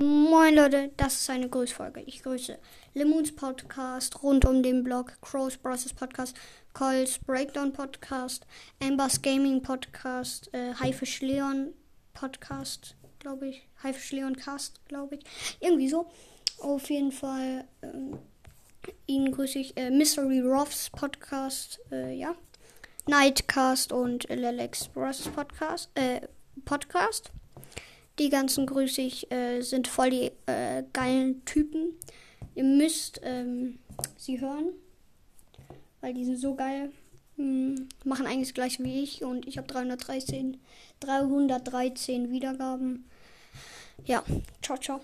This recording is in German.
Moin Leute, das ist eine Grüßfolge. Ich grüße Lemons Podcast rund um den Blog, Crows Bros. Podcast, Coles Breakdown Podcast, Ambers Gaming Podcast, äh, Leon Podcast, glaube ich. Haifisch Leon Cast, glaube ich. Irgendwie so. Auf jeden Fall, ähm, ihn grüße ich. Äh, Mystery Ruffs Podcast, äh, ja. Nightcast und Lelex Bros. Podcast, äh, Podcast. Die ganzen grüße ich, äh, sind voll die äh, geilen Typen. Ihr müsst ähm, sie hören, weil die sind so geil. Hm, machen eigentlich das gleiche wie ich und ich habe 313, 313 Wiedergaben. Ja, ciao, ciao.